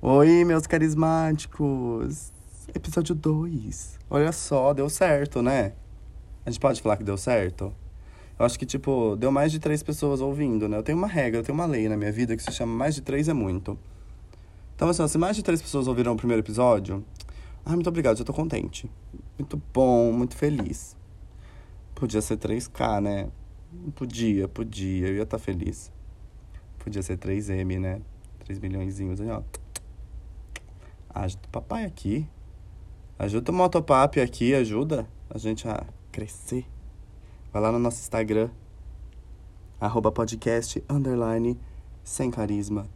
Oi, meus carismáticos! Episódio 2. Olha só, deu certo, né? A gente pode falar que deu certo? Eu acho que, tipo, deu mais de três pessoas ouvindo, né? Eu tenho uma regra, eu tenho uma lei na minha vida que se chama mais de três é muito. Então, assim, se mais de três pessoas ouviram o primeiro episódio, ah, muito obrigado, já tô contente. Muito bom, muito feliz. Podia ser 3K, né? Podia, podia, eu ia estar tá feliz. Podia ser 3M, né? 3 milhõeszinhos ó. Ajuda o papai aqui. Ajuda o Motopap aqui, ajuda a gente a crescer. Vai lá no nosso Instagram, arroba podcast, underline, sem carisma.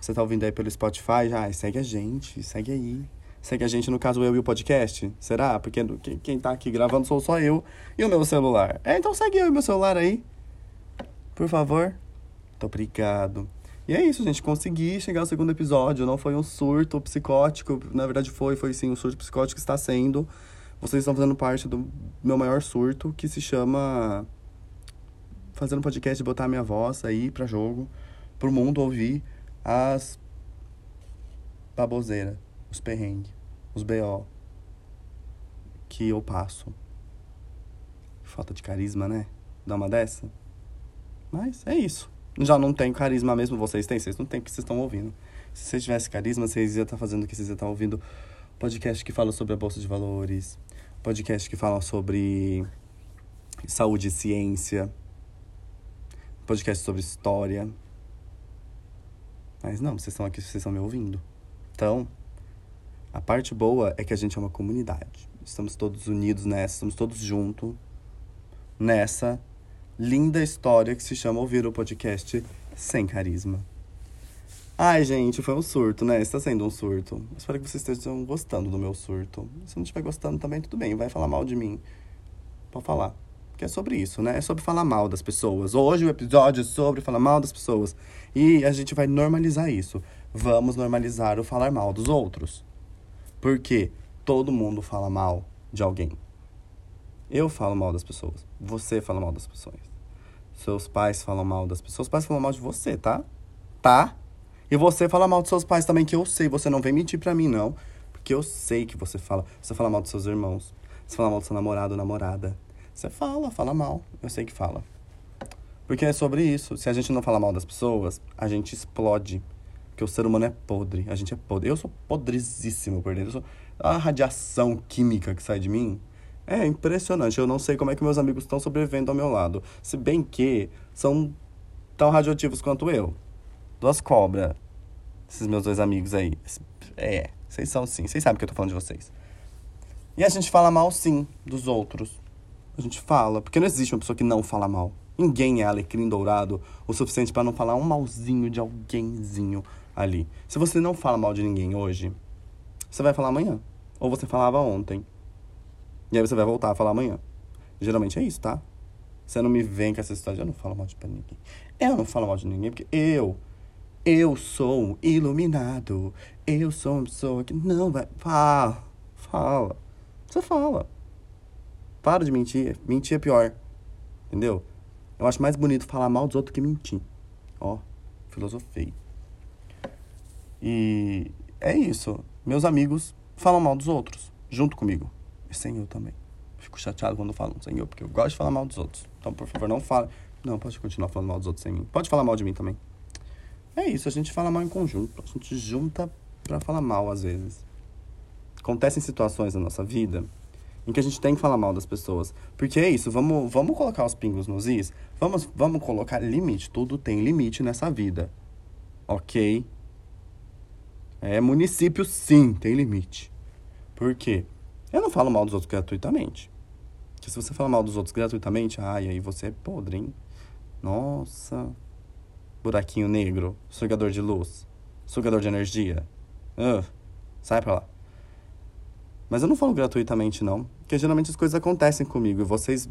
Você tá ouvindo aí pelo Spotify? Já, segue a gente, segue aí. Segue a gente, no caso, eu e o podcast? Será? Porque quem tá aqui gravando sou só eu e o meu celular. É, então segue eu e meu celular aí. Por favor. Muito obrigado. E é isso, gente. Consegui chegar ao segundo episódio. Não foi um surto psicótico. Na verdade, foi, foi sim. Um surto psicótico está sendo. Vocês estão fazendo parte do meu maior surto, que se chama. Fazendo podcast e botar minha voz aí pra jogo. Pro mundo ouvir as. baboseiras os perrengues, os BO que eu passo. Falta de carisma, né? Dá uma dessa. Mas é isso. Já não tenho carisma mesmo, vocês têm, vocês não têm, porque vocês estão ouvindo. Se vocês tivessem carisma, vocês iam estar fazendo o que vocês iam estar ouvindo. Podcast que fala sobre a Bolsa de Valores. Podcast que fala sobre saúde e ciência. Podcast sobre história. Mas não, vocês estão aqui, vocês estão me ouvindo. Então, a parte boa é que a gente é uma comunidade. Estamos todos unidos nessa, estamos todos juntos nessa linda história que se chama Ouvir o Podcast Sem Carisma. Ai, gente, foi um surto, né? Está sendo um surto. Espero que vocês estejam gostando do meu surto. Se não estiver gostando também, tudo bem. Vai falar mal de mim. Pode falar. Porque é sobre isso, né? É sobre falar mal das pessoas. Hoje o episódio é sobre falar mal das pessoas. E a gente vai normalizar isso. Vamos normalizar o falar mal dos outros. Porque todo mundo fala mal de alguém. Eu falo mal das pessoas. Você fala mal das pessoas. Seus pais falam mal das pessoas. Seus pais falam mal de você, tá? Tá? E você fala mal dos seus pais também, que eu sei. Você não vem mentir pra mim, não. Porque eu sei que você fala. Você fala mal dos seus irmãos. Você fala mal do seu namorado ou namorada. Você fala, fala mal. Eu sei que fala. Porque é sobre isso. Se a gente não fala mal das pessoas, a gente explode. Porque o ser humano é podre. A gente é podre. Eu sou podrizíssimo por dentro. Eu sou... A radiação química que sai de mim é impressionante. Eu não sei como é que meus amigos estão sobrevivendo ao meu lado. Se bem que são tão radioativos quanto eu. Duas cobras. Esses meus dois amigos aí. É, vocês são sim. Vocês sabem que eu tô falando de vocês. E a gente fala mal sim dos outros. A gente fala. Porque não existe uma pessoa que não fala mal. Ninguém é alecrim dourado o suficiente para não falar um malzinho de alguémzinho ali. Se você não fala mal de ninguém hoje, você vai falar amanhã. Ou você falava ontem. E aí você vai voltar a falar amanhã. Geralmente é isso, tá? Você não me vem com essa história de eu não falo mal de ninguém. Eu não falo mal de ninguém porque eu, eu sou iluminado. Eu sou uma pessoa que não vai. Fala, fala. Você fala. Para de mentir. Mentir é pior. Entendeu? Eu acho mais bonito falar mal dos outros que mentir. Ó, filosofei. E é isso. Meus amigos falam mal dos outros, junto comigo. Sem eu também. Fico chateado quando falam eu, porque eu gosto de falar mal dos outros. Então, por favor, não fale. Não, pode continuar falando mal dos outros sem mim. Pode falar mal de mim também. É isso, a gente fala mal em conjunto. A gente junta pra falar mal às vezes. Acontecem situações na nossa vida em que a gente tem que falar mal das pessoas. Porque é isso, vamos, vamos colocar os pingos nos is, vamos, vamos colocar limite. Tudo tem limite nessa vida. Ok? É, município sim, tem limite. Por quê? Eu não falo mal dos outros gratuitamente. Porque se você fala mal dos outros gratuitamente, ai, aí você é podre, hein? Nossa. Buraquinho negro, sugador de luz, sugador de energia. Uh, sai pra lá. Mas eu não falo gratuitamente, não. Porque geralmente as coisas acontecem comigo e vocês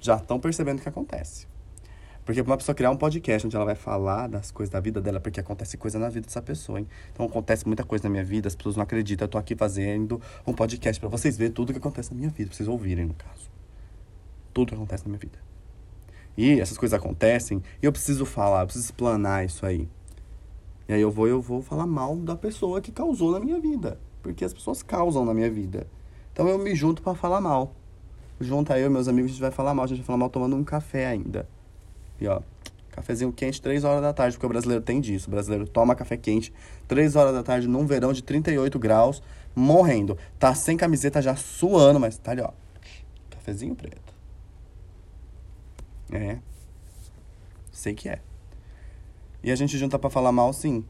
já estão percebendo que acontece. Porque uma pessoa criar um podcast onde ela vai falar das coisas da vida dela, porque acontece coisa na vida dessa pessoa, hein? Então acontece muita coisa na minha vida, as pessoas não acreditam. Eu tô aqui fazendo um podcast para vocês verem tudo que acontece na minha vida, pra vocês ouvirem, no caso. Tudo que acontece na minha vida. E essas coisas acontecem e eu preciso falar, eu preciso explanar isso aí. E aí eu vou eu vou falar mal da pessoa que causou na minha vida. Porque as pessoas causam na minha vida. Então eu me junto para falar mal. Junta eu e meus amigos, a gente vai falar mal. A gente vai falar mal tomando um café ainda. E ó, cafezinho quente, 3 horas da tarde, porque o brasileiro tem disso. O brasileiro toma café quente, 3 horas da tarde, num verão de 38 graus, morrendo. Tá sem camiseta, já suando, mas tá ali, ó. Cafezinho preto. É. Sei que é. E a gente junta para falar mal, sim.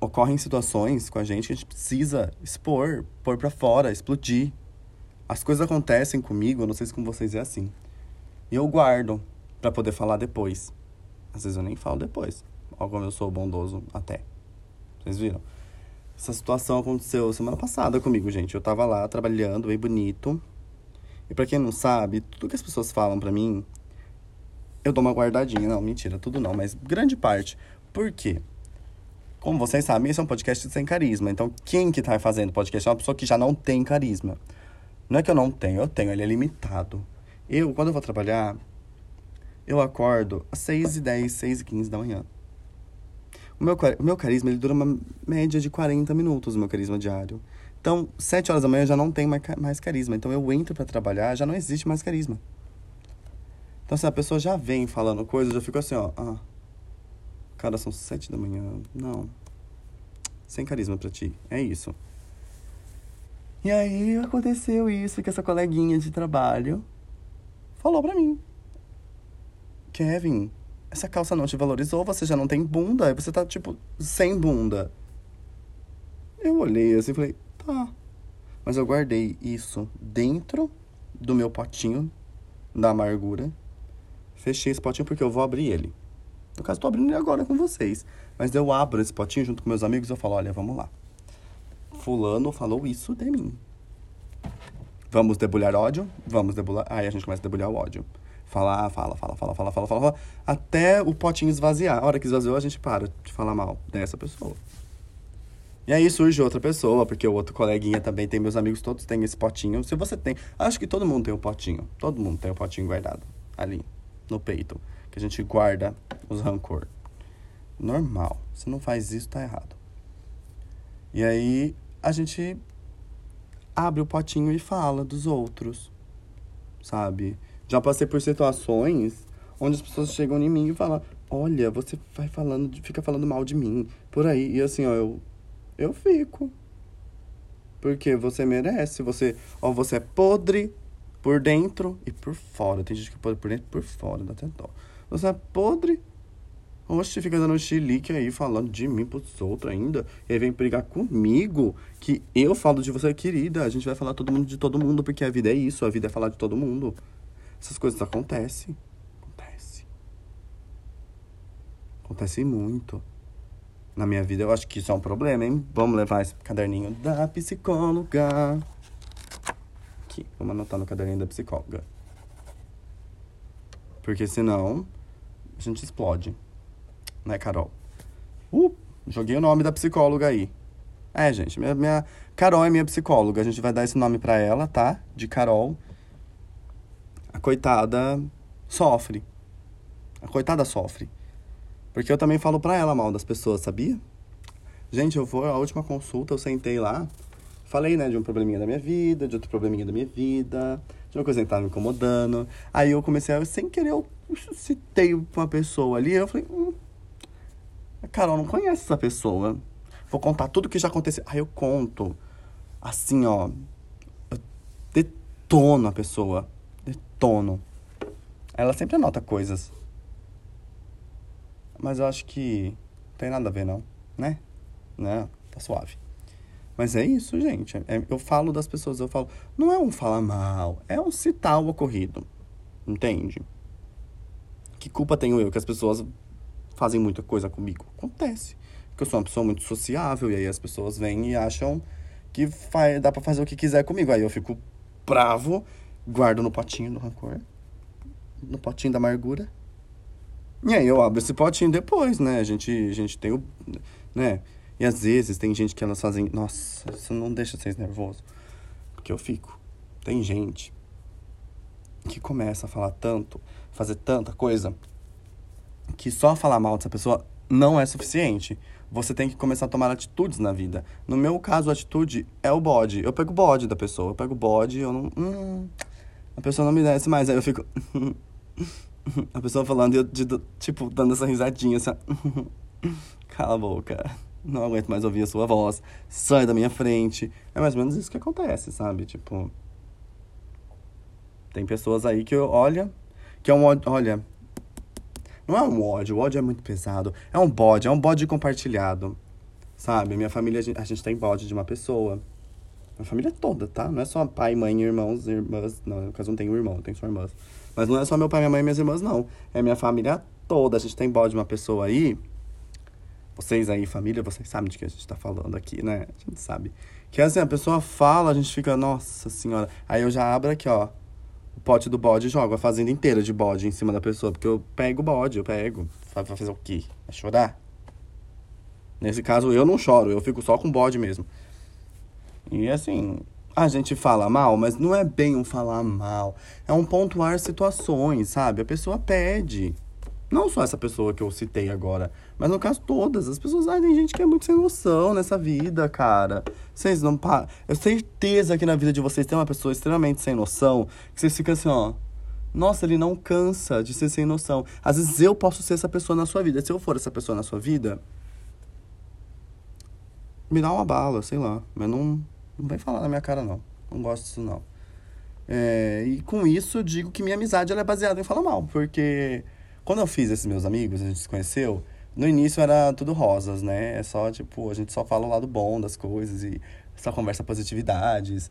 Ocorrem situações com a gente que a gente precisa expor, pôr pra fora, explodir. As coisas acontecem comigo, não sei se com vocês é assim. E eu guardo para poder falar depois. Às vezes eu nem falo depois. Olha como eu sou bondoso até. Vocês viram? Essa situação aconteceu semana passada comigo, gente. Eu tava lá trabalhando, bem bonito. E para quem não sabe, tudo que as pessoas falam para mim, eu dou uma guardadinha. Não, mentira, tudo não, mas grande parte. Por quê? Como vocês sabem, esse é um podcast sem carisma. Então, quem que tá fazendo podcast é uma pessoa que já não tem carisma. Não é que eu não tenho, eu tenho, ele é limitado. Eu, quando eu vou trabalhar, eu acordo às 6 e 10, 6 e 15 da manhã. O meu, o meu carisma, ele dura uma média de 40 minutos, o meu carisma diário. Então, 7 horas da manhã eu já não tenho mais, carisma. Então, eu entro para trabalhar, já não existe mais carisma. Então, se a pessoa já vem falando coisas, eu fico assim, ó. Ah, cara, são sete da manhã. Não. Sem carisma pra ti. É isso. E aí aconteceu isso que essa coleguinha de trabalho falou pra mim. Kevin, essa calça não te valorizou, você já não tem bunda, aí você tá, tipo, sem bunda. Eu olhei assim e falei, tá. Mas eu guardei isso dentro do meu potinho da amargura Fechei esse potinho porque eu vou abrir ele. No caso, tô abrindo ele agora com vocês. Mas eu abro esse potinho junto com meus amigos e eu falo, olha, vamos lá. Fulano falou isso de mim. Vamos debulhar ódio? Vamos debulhar. Aí a gente começa a debulhar o ódio. Falar, fala, fala, fala, fala, fala, fala, fala, até o potinho esvaziar. A hora que esvaziou, a gente para de falar mal dessa pessoa. E aí surge outra pessoa, porque o outro coleguinha também tem, meus amigos todos têm esse potinho. Se você tem, acho que todo mundo tem o um potinho. Todo mundo tem o um potinho guardado ali no peito, que a gente guarda os rancor. Normal. Se não faz isso, tá errado. E aí a gente abre o potinho e fala dos outros, sabe? Já passei por situações onde as pessoas chegam em mim e falam: "Olha, você vai falando, fica falando mal de mim por aí". E assim, ó, eu eu fico. Porque você merece, você, ó, você é podre, por dentro e por fora. Tem gente que pode por dentro e por fora, dá até dó. Você é podre. Oxe, fica dando chilique aí, falando de mim pros outros ainda. E aí vem brigar comigo, que eu falo de você, querida. A gente vai falar todo mundo de todo mundo, porque a vida é isso, a vida é falar de todo mundo. Essas coisas acontecem. Acontece. Acontece muito. Na minha vida, eu acho que isso é um problema, hein? Vamos levar esse caderninho da psicóloga aqui. Vamos anotar no caderninho da psicóloga. Porque senão a gente explode. Né, Carol? Uh, joguei o nome da psicóloga aí. É, gente, minha, minha Carol é minha psicóloga. A gente vai dar esse nome pra ela, tá? De Carol. Coitada sofre. A coitada sofre. Porque eu também falo pra ela mal das pessoas, sabia? Gente, eu vou, a última consulta, eu sentei lá. Falei, né, de um probleminha da minha vida, de outro probleminha da minha vida, de uma coisa que tava me incomodando. Aí eu comecei a, sem querer, eu citei uma pessoa ali, eu falei, hum, a Carol não conhece essa pessoa. Vou contar tudo que já aconteceu. Aí eu conto, assim, ó, eu detono a pessoa, detono. Ela sempre anota coisas. Mas eu acho que não tem nada a ver, não, né? Não, tá suave. Mas é isso, gente. É, eu falo das pessoas, eu falo. Não é um falar mal, é um citar o ocorrido. Entende? Que culpa tenho eu que as pessoas fazem muita coisa comigo? Acontece. Porque eu sou uma pessoa muito sociável e aí as pessoas vêm e acham que faz, dá pra fazer o que quiser comigo. Aí eu fico bravo, guardo no potinho do rancor, no potinho da amargura. E aí eu abro esse potinho depois, né? A gente, a gente tem o. né? E às vezes tem gente que elas fazem. Nossa, isso não deixa vocês nervoso. Porque eu fico. Tem gente que começa a falar tanto, fazer tanta coisa, que só falar mal dessa pessoa não é suficiente. Você tem que começar a tomar atitudes na vida. No meu caso, a atitude é o bode. Eu pego o bode da pessoa. Eu pego o bode, eu não. Hum, a pessoa não me desce mais. Aí eu fico. a pessoa falando e eu, de, tipo, dando essa risadinha assim. Cala a boca. Não aguento mais ouvir a sua voz. Sai da minha frente. É mais ou menos isso que acontece, sabe? Tipo. Tem pessoas aí que olha. Que é um. Olha, não é um ódio, o ódio é muito pesado. É um bode, é um bode compartilhado. Sabe? Minha família, a gente, tem bode de uma pessoa. A família toda, tá? Não é só pai, mãe, irmãos, irmãs. Não, no caso não tenho irmão, tenho só irmãs. Mas não é só meu pai, minha mãe e minhas irmãs, não. É minha família toda. A gente tem bode de uma pessoa aí. Vocês aí, família, vocês sabem de que a gente tá falando aqui, né? A gente sabe. Que assim, a pessoa fala, a gente fica, nossa senhora. Aí eu já abro aqui, ó o pote do bode e jogo a fazenda inteira de bode em cima da pessoa. Porque eu pego o bode, eu pego. Vai fazer o quê? Vai chorar? Nesse caso, eu não choro, eu fico só com bode mesmo. E assim, a gente fala mal, mas não é bem um falar mal. É um pontuar situações, sabe? A pessoa pede. Não só essa pessoa que eu citei agora, mas no caso todas. As pessoas, ah, tem gente que é muito sem noção nessa vida, cara. Vocês não param. Eu tenho certeza que na vida de vocês tem uma pessoa extremamente sem noção, que vocês ficam assim, ó. Nossa, ele não cansa de ser sem noção. Às vezes eu posso ser essa pessoa na sua vida. Se eu for essa pessoa na sua vida, me dá uma bala, sei lá. Mas não, não vem falar na minha cara, não. Não gosto disso, não. É, e com isso eu digo que minha amizade ela é baseada em falar mal, porque quando eu fiz esses meus amigos, a gente se conheceu, no início era tudo rosas, né? É só, tipo, a gente só fala o lado bom das coisas e só conversa positividades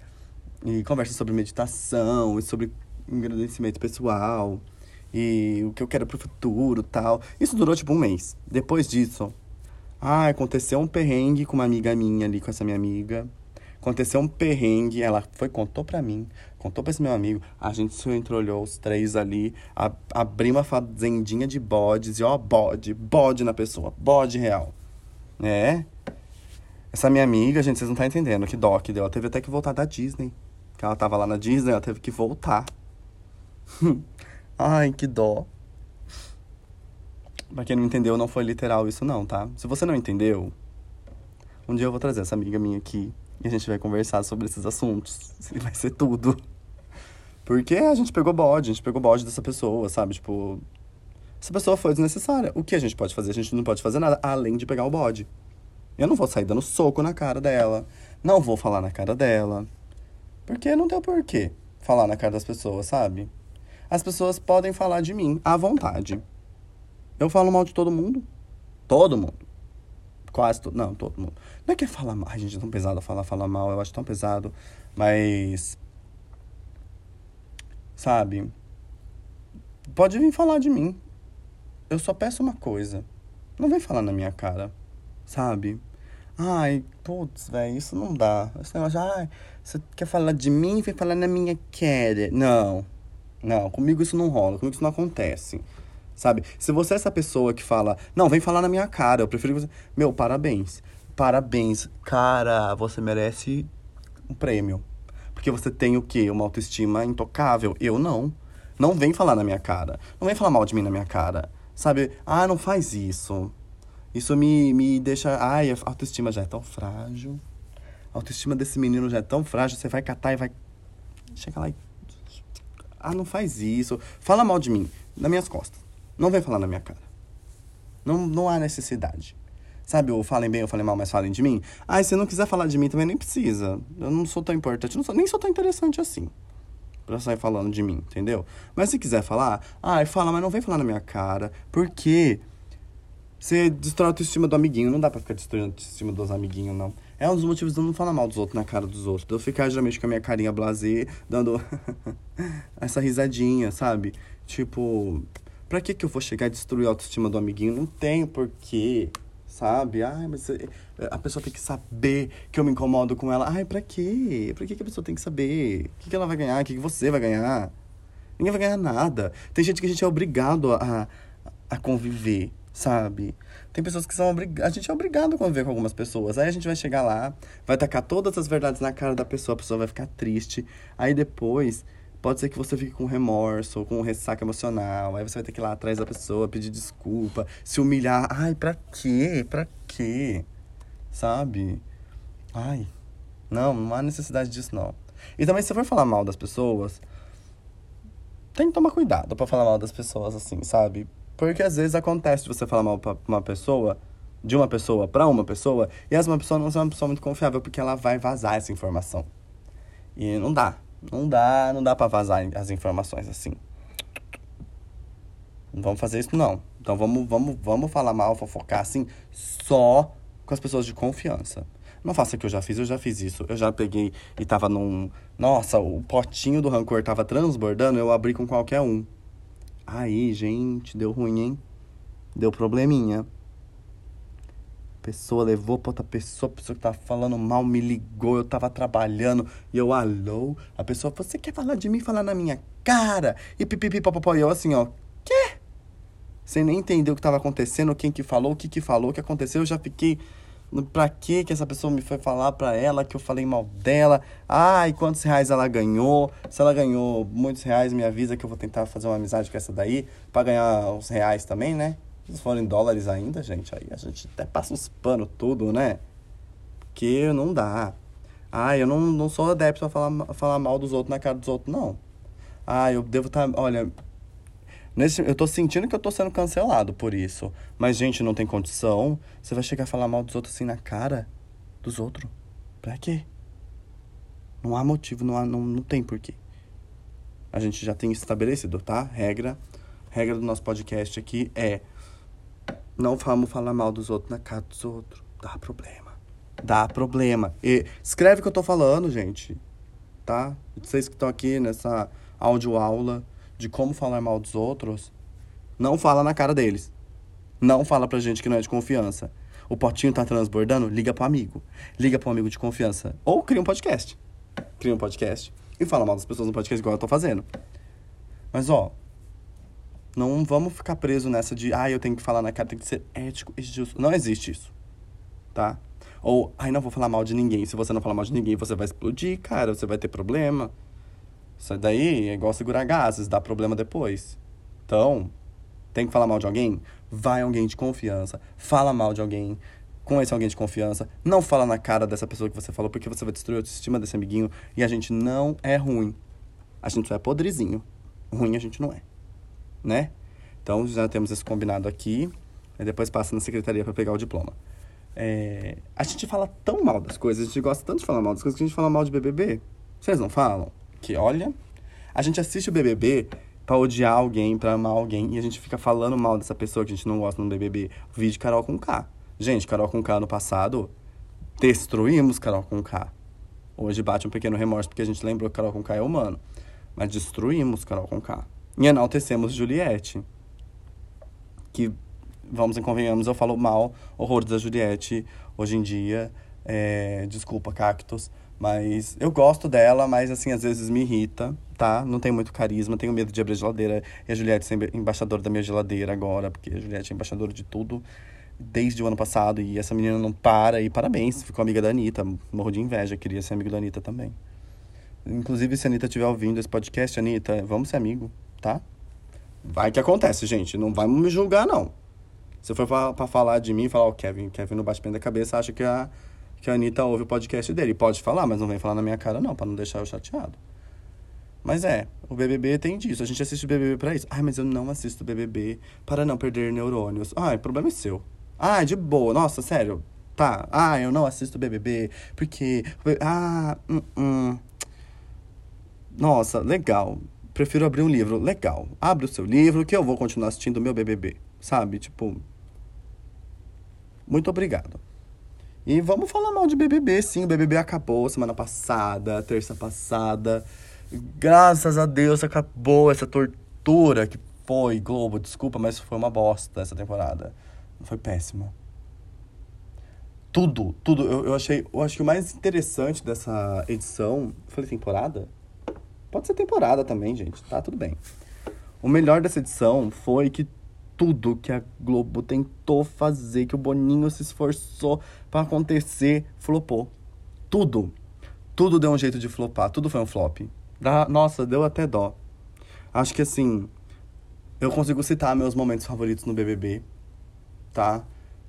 e conversa sobre meditação e sobre agradecimento pessoal e o que eu quero pro futuro tal. Isso durou, tipo, um mês. Depois disso, ah, aconteceu um perrengue com uma amiga minha ali, com essa minha amiga. Aconteceu um perrengue, ela foi, contou pra mim, contou pra esse meu amigo, a gente se entreolhou os três ali, a, abrimos uma fazendinha de bodes e ó, bode, bode na pessoa, bode real. É. Essa minha amiga, gente, vocês não tá entendendo que dó que deu. Ela teve até que voltar da Disney. Que ela tava lá na Disney, ela teve que voltar. Ai, que dó. Pra quem não entendeu, não foi literal isso não, tá? Se você não entendeu, um dia eu vou trazer essa amiga minha aqui a gente vai conversar sobre esses assuntos. E vai ser tudo. Porque a gente pegou bode, a gente pegou bode dessa pessoa, sabe? Tipo, essa pessoa foi desnecessária. O que a gente pode fazer? A gente não pode fazer nada além de pegar o bode. Eu não vou sair dando soco na cara dela. Não vou falar na cara dela. Porque não tem porquê falar na cara das pessoas, sabe? As pessoas podem falar de mim à vontade. Eu falo mal de todo mundo. Todo mundo. Quase todo. Não, todo mundo. Não é que é falar mal. Ai, gente, é tão pesado falar, falar mal. Eu acho tão pesado. Mas. Sabe? Pode vir falar de mim. Eu só peço uma coisa. Não vem falar na minha cara. Sabe? Ai, putz, velho, isso não dá. Esse negócio, ai, você quer falar de mim, vem falar na minha cara. Não. Não, comigo isso não rola, comigo isso não acontece sabe? Se você é essa pessoa que fala, não, vem falar na minha cara, eu prefiro você. Meu, parabéns. Parabéns. Cara, você merece um prêmio. Porque você tem o quê? Uma autoestima intocável. Eu não. Não vem falar na minha cara. Não vem falar mal de mim na minha cara. Sabe? Ah, não faz isso. Isso me, me deixa. Ai, a autoestima já é tão frágil. A autoestima desse menino já é tão frágil. Você vai catar e vai. Chega lá e. Ah, não faz isso. Fala mal de mim, nas minhas costas. Não vem falar na minha cara. Não, não há necessidade. Sabe, ou falem bem ou falem mal, mas falem de mim. Ah, se não quiser falar de mim também nem precisa. Eu não sou tão importante, não sou, nem sou tão interessante assim. Pra sair falando de mim, entendeu? Mas se quiser falar, ah, fala, mas não vem falar na minha cara. Por quê? Você destrói a autoestima do amiguinho. Não dá pra ficar destruindo a autoestima dos amiguinhos, não. É um dos motivos de eu não falar mal dos outros na cara dos outros. De eu ficar geralmente com a minha carinha blazer, dando essa risadinha, sabe? Tipo, Pra que que eu vou chegar a destruir a autoestima do amiguinho? Não tem porquê, sabe? Ai, mas eh, a pessoa tem que saber que eu me incomodo com ela. Ai, pra quê? Pra que que a pessoa tem que saber? O que que ela vai ganhar? O que que você vai ganhar? Ninguém vai ganhar nada. Tem gente que a gente é obrigado a, a conviver, sabe? Tem pessoas que são obrigadas. A gente é obrigado a conviver com algumas pessoas. Aí a gente vai chegar lá, vai tacar todas as verdades na cara da pessoa, a pessoa vai ficar triste. Aí depois Pode ser que você fique com remorso, com ressaca emocional. Aí você vai ter que ir lá atrás da pessoa, pedir desculpa, se humilhar. Ai, pra quê? Pra quê? Sabe? Ai, não, não há necessidade disso, não. E também, se você for falar mal das pessoas, tem que tomar cuidado para falar mal das pessoas, assim, sabe? Porque às vezes acontece de você falar mal pra uma pessoa, de uma pessoa para uma pessoa, e essa uma pessoa não é uma pessoa muito confiável, porque ela vai vazar essa informação. E não dá. Não dá, não dá para vazar as informações assim. Não vamos fazer isso, não. Então vamos, vamos, vamos falar mal, fofocar assim, só com as pessoas de confiança. Não faça o que eu já fiz, eu já fiz isso. Eu já peguei e tava num. Nossa, o potinho do rancor tava transbordando, eu abri com qualquer um. Aí, gente, deu ruim, hein? Deu probleminha. Pessoa levou pra outra pessoa, a pessoa que tava falando mal me ligou, eu tava trabalhando e eu, alô? A pessoa, você quer falar de mim, falar na minha cara? E pipipi, papapó, e eu assim, ó, quê? Sem nem entender o que tava acontecendo, quem que falou, o que que falou, o que aconteceu, eu já fiquei Pra que que essa pessoa me foi falar pra ela que eu falei mal dela? Ai, quantos reais ela ganhou? Se ela ganhou muitos reais, me avisa que eu vou tentar fazer uma amizade com essa daí pra ganhar os reais também, né? Se forem dólares ainda, gente, aí a gente até passa uns panos tudo, né? Porque não dá. Ah, eu não, não sou adepto a falar, falar mal dos outros na cara dos outros, não. Ah, eu devo estar. Tá, olha, Nesse, eu tô sentindo que eu tô sendo cancelado por isso. Mas, gente, não tem condição. Você vai chegar a falar mal dos outros assim na cara dos outros. Pra quê? Não há motivo, não, há, não, não tem porquê. A gente já tem estabelecido, tá? Regra. Regra do nosso podcast aqui é. Não vamos falar mal dos outros na cara dos outros. Dá problema. Dá problema. E escreve o que eu tô falando, gente. Tá? Vocês que estão aqui nessa audioaula. aula de como falar mal dos outros, não fala na cara deles. Não fala pra gente que não é de confiança. O potinho tá transbordando, liga pro amigo. Liga pro amigo de confiança. Ou cria um podcast. Cria um podcast e fala mal das pessoas no podcast igual eu tô fazendo. Mas, ó, não vamos ficar preso nessa de, ah, eu tenho que falar na cara, tem que ser ético e justo. Não existe isso, tá? Ou, ai, não vou falar mal de ninguém. Se você não falar mal de ninguém, você vai explodir, cara, você vai ter problema. Isso daí é igual segurar gases, dá problema depois. Então, tem que falar mal de alguém? Vai alguém de confiança. Fala mal de alguém. Esse alguém de confiança. Não fala na cara dessa pessoa que você falou, porque você vai destruir a autoestima desse amiguinho. E a gente não é ruim. A gente só é podrezinho. Ruim a gente não é. Né? Então, já temos esse combinado aqui. E depois passa na secretaria para pegar o diploma. É... A gente fala tão mal das coisas, a gente gosta tanto de falar mal das coisas, que a gente fala mal de BBB. Vocês não falam? Que olha, a gente assiste o BBB pra odiar alguém, pra amar alguém, e a gente fica falando mal dessa pessoa que a gente não gosta no BBB. O vídeo Carol com K. Gente, Carol com K no passado, destruímos Carol com K. Hoje bate um pequeno remorso porque a gente lembrou que Carol com K é humano. Mas destruímos Carol com K. E enaltecemos Juliette. Que, vamos e convenhamos, eu falo mal, horrores da Juliette hoje em dia. É, desculpa, cactos. Mas eu gosto dela, mas assim, às vezes me irrita, tá? Não tenho muito carisma, tenho medo de abrir a geladeira. E a Juliette ser embaixadora da minha geladeira agora, porque a Juliette é embaixadora de tudo desde o ano passado. E essa menina não para. E parabéns, ficou amiga da Anitta. Morro de inveja, queria ser amigo da Anitta também. Inclusive, se a Anitta estiver ouvindo esse podcast, Anitta, vamos ser amigo, tá? Vai que acontece, gente. Não vai me julgar, não. Se for pra falar de mim, falar, ó, oh, Kevin, Kevin no bate da cabeça, acha que a que a Anitta ouve o podcast dele. Pode falar, mas não vem falar na minha cara, não, para não deixar eu chateado. Mas é, o BBB tem disso. A gente assiste o BBB pra isso. Ai, mas eu não assisto o BBB para não perder neurônios. Ai, o problema é seu. Ai, de boa. Nossa, sério. Tá. Ah, eu não assisto o BBB porque... Ah, hum, hum. Nossa, legal. Prefiro abrir um livro. Legal. Abre o seu livro que eu vou continuar assistindo o meu BBB. Sabe? Tipo... Muito obrigado. E vamos falar mal de BBB, sim. O BBB acabou semana passada, terça passada. Graças a Deus acabou essa tortura que foi, Globo. Desculpa, mas foi uma bosta essa temporada. Foi péssima. Tudo, tudo. Eu, eu achei. Eu acho que o mais interessante dessa edição. Falei temporada? Pode ser temporada também, gente. Tá tudo bem. O melhor dessa edição foi que tudo que a Globo tentou fazer, que o Boninho se esforçou para acontecer, flopou. Tudo. Tudo deu um jeito de flopar. Tudo foi um flop. Dá, nossa, deu até dó. Acho que assim, eu consigo citar meus momentos favoritos no BBB, tá?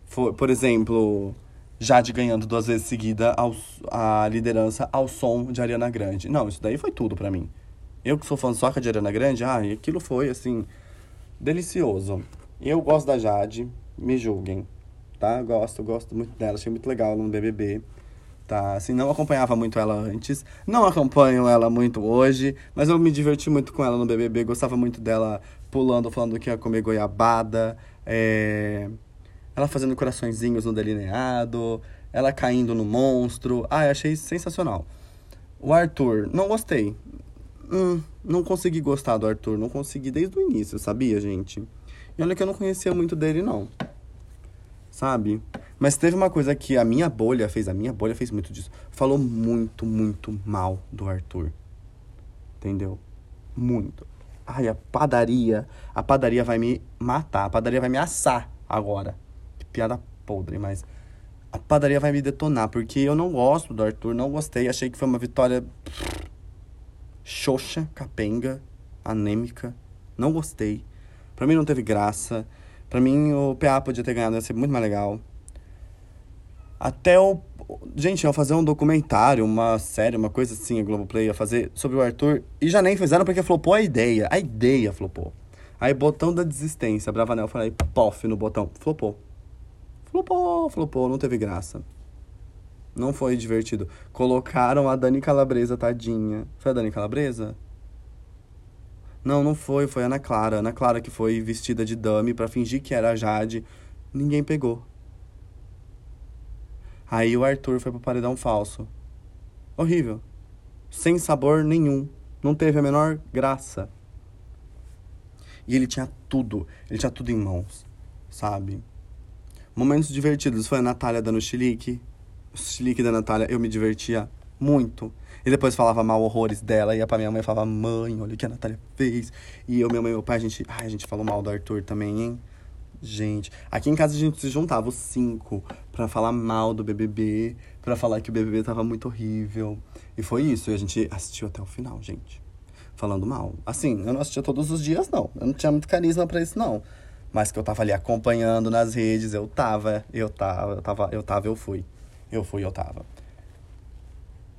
For, por exemplo, Jade ganhando duas vezes seguida ao, a liderança ao som de Ariana Grande. Não, isso daí foi tudo para mim. Eu que sou fã soca de Ariana Grande, ah, aquilo foi, assim, delicioso. Eu gosto da Jade, me julguem, tá? Gosto, gosto muito dela, achei muito legal no BBB, tá? Assim, não acompanhava muito ela antes, não acompanho ela muito hoje, mas eu me diverti muito com ela no BBB, gostava muito dela pulando, falando que ia comer goiabada, é ela fazendo coraçõezinhos no delineado, ela caindo no monstro. Ah, achei sensacional. O Arthur, não gostei. Hum, não consegui gostar do Arthur, não consegui desde o início, sabia, gente? E olha que eu não conhecia muito dele, não. Sabe? Mas teve uma coisa que a minha bolha fez, a minha bolha fez muito disso. Falou muito, muito mal do Arthur. Entendeu? Muito. Ai, a padaria. A padaria vai me matar. A padaria vai me assar agora piada podre, mas a padaria vai me detonar, porque eu não gosto do Arthur, não gostei, achei que foi uma vitória xoxa, capenga, anêmica, não gostei. Pra mim não teve graça. Pra mim o PA podia ter ganhado, ia ser muito mais legal. Até o. Gente, ia fazer um documentário, uma série, uma coisa assim, a Globoplay ia fazer sobre o Arthur. E já nem fizeram porque flopou a ideia. A ideia flopou. Aí, botão da desistência. Bravanel, falei, pof no botão. Flopou. Flopou, flopou, não teve graça. Não foi divertido. Colocaram a Dani Calabresa, tadinha. Foi a Dani Calabresa? Não, não foi, foi a Ana Clara. Ana Clara que foi vestida de dummy para fingir que era a Jade. Ninguém pegou. Aí o Arthur foi pro paredão falso. Horrível. Sem sabor nenhum. Não teve a menor graça. E ele tinha tudo. Ele tinha tudo em mãos, sabe? Momentos divertidos foi a Natália dando chilique. O chilique da Natália, eu me divertia muito. E depois falava mal horrores dela, ia pra minha mãe e falava, mãe, olha o que a Natália fez. E eu, minha mãe e meu pai, a gente. Ai, a gente falou mal do Arthur também, hein? Gente, aqui em casa a gente se juntava os cinco para falar mal do BBB, para falar que o BBB tava muito horrível. E foi isso, e a gente assistiu até o final, gente. Falando mal. Assim, eu não assistia todos os dias, não. Eu não tinha muito carisma para isso, não mas que eu tava ali acompanhando nas redes, eu tava, eu tava, eu tava, eu tava, eu fui. Eu fui, eu tava.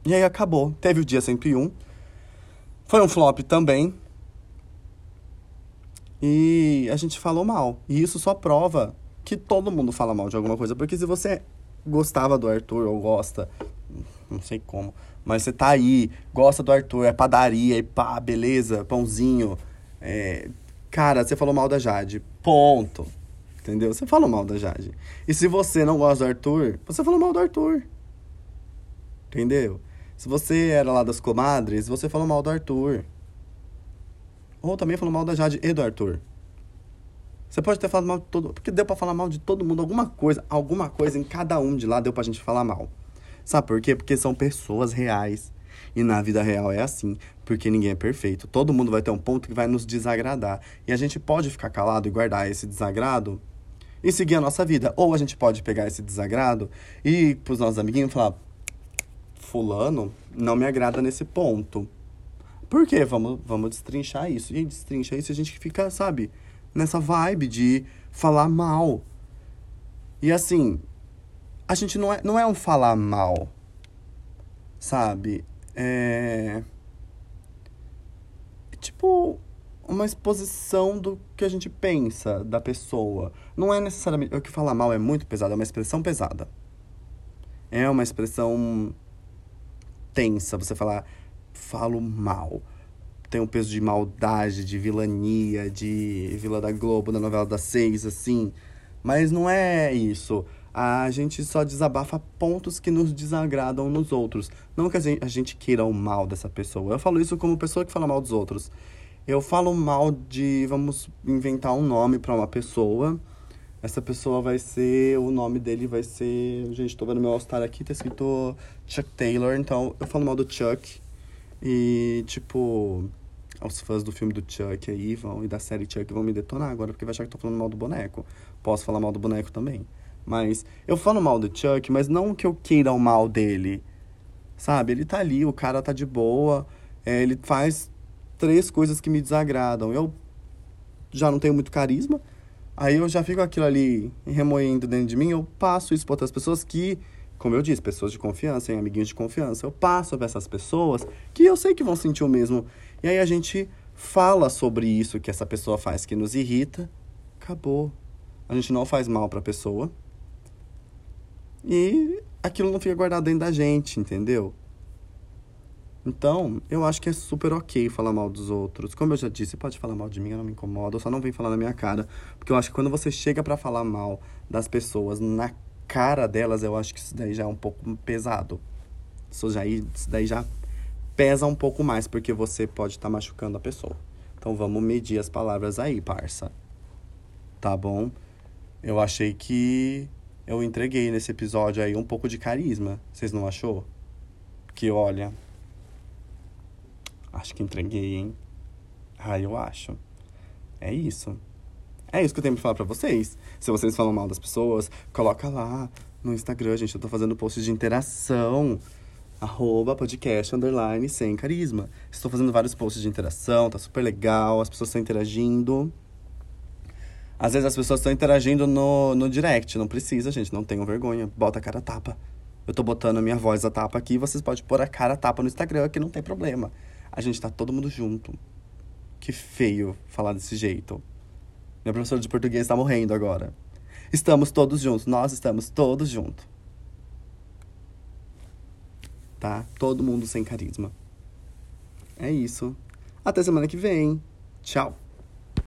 E aí acabou. Teve o dia 101. Foi um flop também. E a gente falou mal. E isso só prova que todo mundo fala mal de alguma coisa. Porque se você gostava do Arthur ou gosta, não sei como, mas você tá aí, gosta do Arthur, é padaria e pá, beleza, pãozinho, é, Cara, você falou mal da Jade. Ponto. Entendeu? Você falou mal da Jade. E se você não gosta do Arthur, você falou mal do Arthur. Entendeu? Se você era lá das comadres, você falou mal do Arthur. Ou também falou mal da Jade e do Arthur. Você pode ter falado mal de todo. Porque deu pra falar mal de todo mundo. Alguma coisa, alguma coisa em cada um de lá deu pra gente falar mal. Sabe por quê? Porque são pessoas reais. E na vida real é assim, porque ninguém é perfeito. Todo mundo vai ter um ponto que vai nos desagradar. E a gente pode ficar calado e guardar esse desagrado e seguir a nossa vida. Ou a gente pode pegar esse desagrado e ir pros nossos amiguinhos e falar: Fulano não me agrada nesse ponto. Por quê? Vamos, vamos destrinchar isso. E destrincha isso a gente fica, sabe, nessa vibe de falar mal. E assim, a gente não é, não é um falar mal, sabe? É tipo uma exposição do que a gente pensa da pessoa. Não é necessariamente. O que falar mal é muito pesado, é uma expressão pesada. É uma expressão tensa. Você falar, falo mal. Tem um peso de maldade, de vilania, de Vila da Globo, da novela das seis, assim. Mas não é isso a gente só desabafa pontos que nos desagradam nos outros. Não que a gente queira o mal dessa pessoa. Eu falo isso como pessoa que fala mal dos outros. Eu falo mal de. Vamos inventar um nome para uma pessoa. Essa pessoa vai ser. O nome dele vai ser. Gente, tô vendo meu All-Star aqui, tá escrito Chuck Taylor. Então eu falo mal do Chuck. E, tipo. Os fãs do filme do Chuck aí vão, e da série Chuck vão me detonar agora, porque vai achar que tô falando mal do boneco. Posso falar mal do boneco também. Mas eu falo mal do Chuck, mas não que eu queira o mal dele. Sabe? Ele tá ali, o cara tá de boa. é, ele faz três coisas que me desagradam. Eu já não tenho muito carisma, aí eu já fico aquilo ali remoendo dentro de mim, eu passo isso para outras pessoas que, como eu disse, pessoas de confiança, hein, amiguinhos de confiança, eu passo para essas pessoas que eu sei que vão sentir o mesmo. E aí a gente fala sobre isso que essa pessoa faz que nos irrita, acabou. A gente não faz mal para a pessoa. E aquilo não fica guardado dentro da gente, entendeu? Então, eu acho que é super ok falar mal dos outros. Como eu já disse, pode falar mal de mim, eu não me incomodo, só não vem falar na minha cara. Porque eu acho que quando você chega para falar mal das pessoas na cara delas, eu acho que isso daí já é um pouco pesado. Isso, já, isso daí já pesa um pouco mais, porque você pode estar tá machucando a pessoa. Então vamos medir as palavras aí, parça. Tá bom? Eu achei que eu entreguei nesse episódio aí um pouco de carisma. Vocês não achou? Que olha. Acho que entreguei, hein? Ah, eu acho. É isso. É isso que eu tenho pra falar pra vocês. Se vocês falam mal das pessoas, coloca lá no Instagram, gente. Eu tô fazendo posts de interação arroba podcast underline sem carisma. Estou fazendo vários posts de interação, tá super legal, as pessoas estão interagindo. Às vezes as pessoas estão interagindo no, no direct, não precisa, gente, não tenham vergonha, bota a cara a tapa. Eu tô botando a minha voz a tapa aqui, vocês podem pôr a cara a tapa no Instagram, que não tem problema. A gente tá todo mundo junto. Que feio falar desse jeito. Minha professora de português tá morrendo agora. Estamos todos juntos, nós estamos todos juntos tá? Todo mundo sem carisma. É isso. Até semana que vem. Tchau.